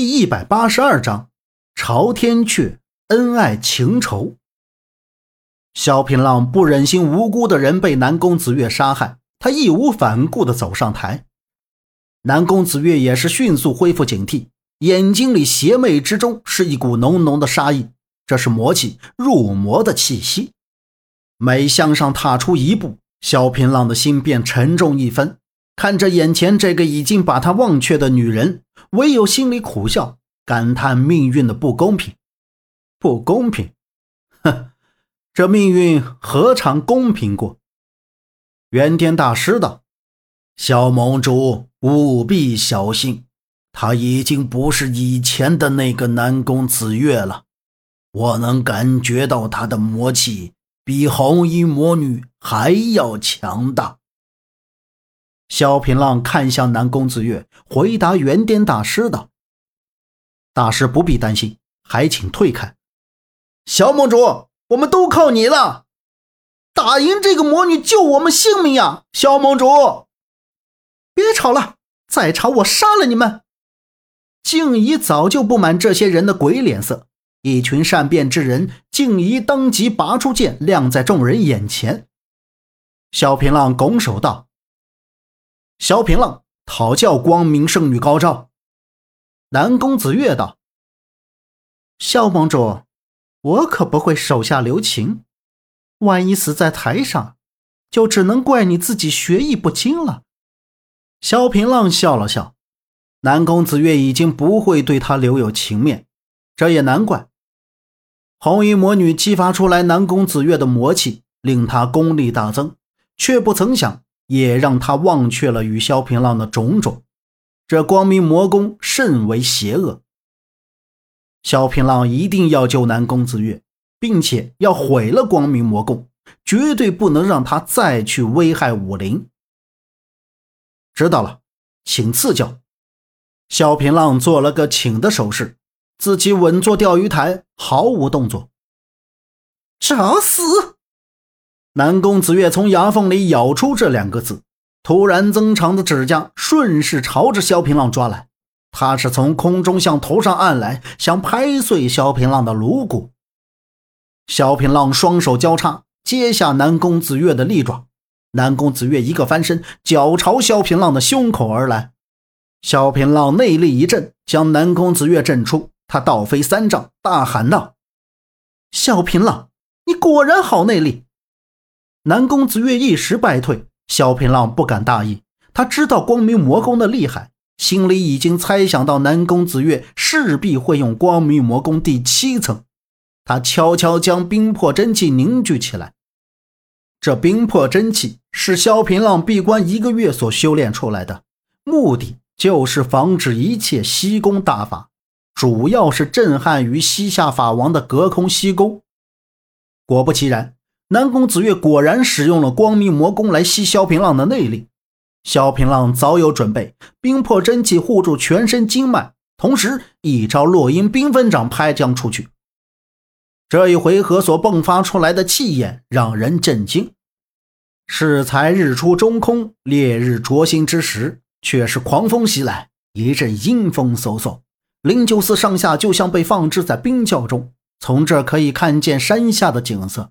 第一百八十二章，朝天阙恩爱情仇。萧平浪不忍心无辜的人被南宫子月杀害，他义无反顾的走上台。南宫子月也是迅速恢复警惕，眼睛里邪魅之中是一股浓浓的杀意，这是魔气入魔的气息。每向上踏出一步，萧平浪的心便沉重一分。看着眼前这个已经把他忘却的女人，唯有心里苦笑，感叹命运的不公平。不公平，哼，这命运何尝公平过？元天大师道：“小盟主务必小心，他已经不是以前的那个南宫子月了。我能感觉到他的魔气比红衣魔女还要强大。”萧平浪看向南宫子月，回答元颠大师道：“大师不必担心，还请退开。萧盟主，我们都靠你了，打赢这个魔女，救我们性命呀！萧盟主，别吵了，再吵我杀了你们！”静怡早就不满这些人的鬼脸色，一群善变之人。静怡当即拔出剑，亮在众人眼前。萧平浪拱手道。萧平浪讨教光明圣女高招。南宫子月道：“萧盟主，我可不会手下留情。万一死在台上，就只能怪你自己学艺不精了。”萧平浪笑了笑。南宫子月已经不会对他留有情面，这也难怪。红衣魔女激发出来南宫子月的魔气，令他功力大增，却不曾想。也让他忘却了与萧平浪的种种。这光明魔宫甚为邪恶。萧平浪一定要救南宫子月，并且要毁了光明魔宫，绝对不能让他再去危害武林。知道了，请赐教。萧平浪做了个请的手势，自己稳坐钓鱼台，毫无动作。找死！南宫子月从牙缝里咬出这两个字，突然增长的指甲顺势朝着萧平浪抓来。他是从空中向头上按来，想拍碎萧平浪的颅骨。萧平浪双手交叉接下南宫子月的利爪，南宫子月一个翻身，脚朝萧平浪的胸口而来。萧平浪内力一震，将南宫子月震出，他倒飞三丈，大喊道：“萧平浪，你果然好内力！”南宫子月一时败退，萧平浪不敢大意。他知道光明魔宫的厉害，心里已经猜想到南宫子月势必会用光明魔宫第七层。他悄悄将冰魄真气凝聚起来。这冰魄真气是萧平浪闭关一个月所修炼出来的，目的就是防止一切吸功大法，主要是震撼于西夏法王的隔空吸功。果不其然。南宫子月果然使用了光明魔功来吸萧平浪的内力，萧平浪早有准备，冰魄真气护住全身经脉，同时一招落英缤纷掌拍将出去。这一回合所迸发出来的气焰让人震惊。适才日出中空，烈日灼心之时，却是狂风袭来，一阵阴风嗖嗖，灵鹫寺上下就像被放置在冰窖中。从这可以看见山下的景色。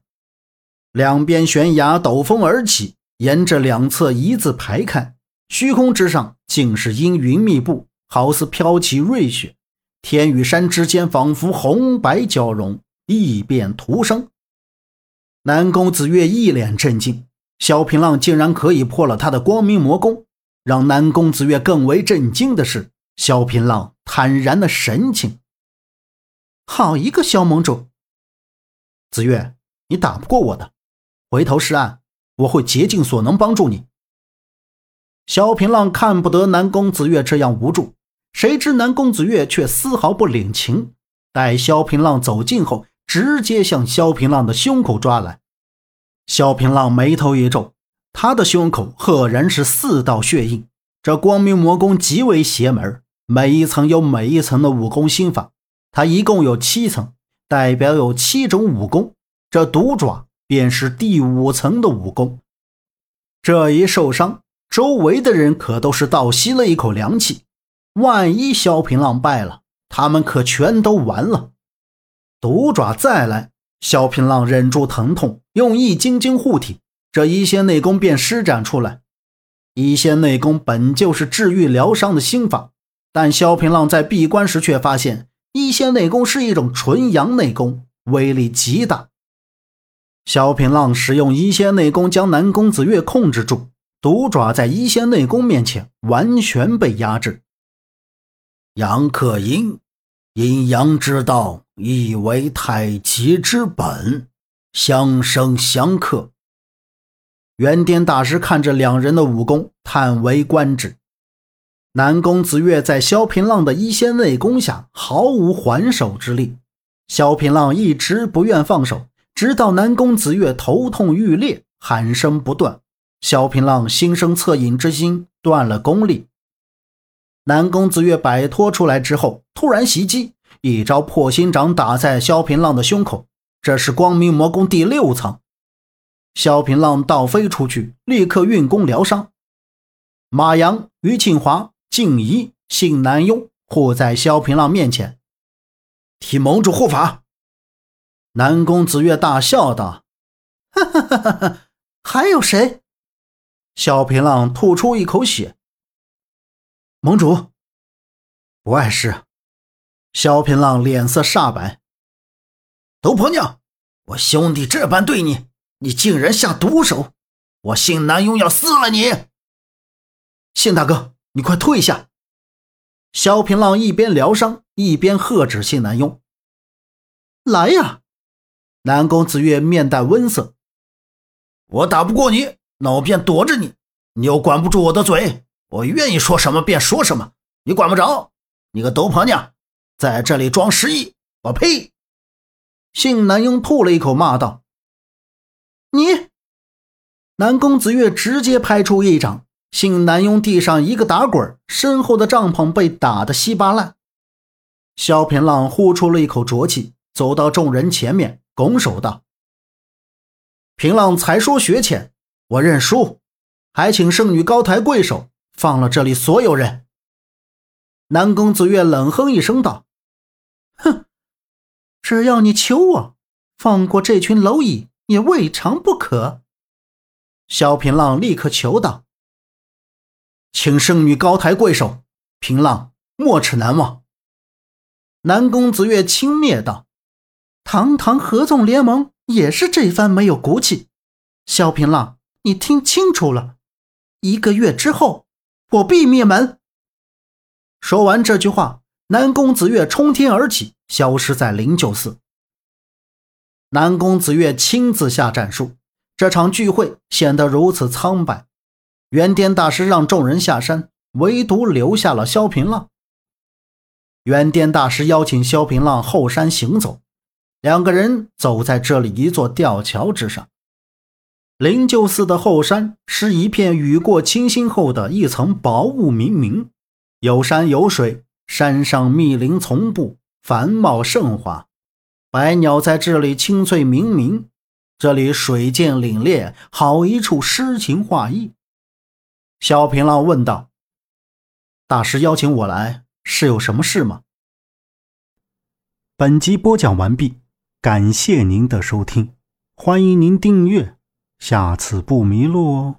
两边悬崖陡峰而起，沿着两侧一字排开，虚空之上竟是阴云密布，好似飘起瑞雪。天与山之间仿佛红白交融，异变徒生。南宫子月一脸震惊，萧平浪竟然可以破了他的光明魔功。让南宫子月更为震惊的是，萧平浪坦然的神情。好一个萧盟主，子月，你打不过我的。回头是岸，我会竭尽所能帮助你。萧平浪看不得南宫子月这样无助，谁知南宫子月却丝毫不领情。待萧平浪走近后，直接向萧平浪的胸口抓来。萧平浪眉头一皱，他的胸口赫然是四道血印。这光明魔功极为邪门，每一层有每一层的武功心法，他一共有七层，代表有七种武功。这毒爪。便是第五层的武功，这一受伤，周围的人可都是倒吸了一口凉气。万一萧平浪败了，他们可全都完了。毒爪再来，萧平浪忍住疼痛，用易筋经护体，这一仙内功便施展出来。一仙内功本就是治愈疗伤的心法，但萧平浪在闭关时却发现，一仙内功是一种纯阳内功，威力极大。萧平浪使用一仙内功将南宫子月控制住，毒爪在一仙内功面前完全被压制。阳克阴，阴阳之道亦为太极之本，相生相克。元颠大师看着两人的武功，叹为观止。南宫子月在萧平浪的一仙内功下毫无还手之力，萧平浪一直不愿放手，直到南宫子月头痛欲裂，喊声不断，萧平浪心生恻隐之心，断了功力。南宫子月摆脱出来之后，突然袭击，一招破心掌打在萧平浪的胸口，这是光明魔功第六层。萧平浪倒飞出去，立刻运功疗伤。马阳、于庆华、静怡、信南庸护在萧平浪面前，替盟主护法。南宫子月大笑道：“哈哈哈哈哈！还有谁？”萧平浪吐出一口血。盟主不碍事。萧平浪脸色煞白。毒婆娘，我兄弟这般对你。你竟然下毒手！我信南庸要撕了你！信大哥，你快退下！萧平浪一边疗伤，一边喝止信南庸：“来呀！”南宫子月面带温色：“我打不过你，那我便躲着你。你又管不住我的嘴，我愿意说什么便说什么，你管不着。你个毒婆娘，在这里装失忆！我呸！”信南庸吐了一口，骂道。你，南宫子月直接拍出一掌，信南庸地上一个打滚，身后的帐篷被打得稀巴烂。萧平浪呼出了一口浊气，走到众人前面，拱手道：“平浪才疏学浅，我认输，还请圣女高抬贵手，放了这里所有人。”南宫子月冷哼一声道：“哼，只要你求我放过这群蝼蚁。”也未尝不可。萧平浪立刻求道：“请圣女高抬贵手，平浪没齿难忘。”南宫子月轻蔑道：“堂堂合纵联盟也是这番没有骨气。”萧平浪，你听清楚了，一个月之后我必灭门。说完这句话，南宫子月冲天而起，消失在灵鹫寺。南宫子月亲自下战术，这场聚会显得如此苍白。元颠大师让众人下山，唯独留下了萧平浪。元颠大师邀请萧平浪后山行走，两个人走在这里一座吊桥之上。灵鹫寺的后山是一片雨过清新后的一层薄雾冥冥，有山有水，山上密林丛布，繁茂盛华。百鸟在这里清脆鸣鸣，这里水涧凛冽，好一处诗情画意。萧平浪问道：“大师邀请我来，是有什么事吗？”本集播讲完毕，感谢您的收听，欢迎您订阅，下次不迷路哦。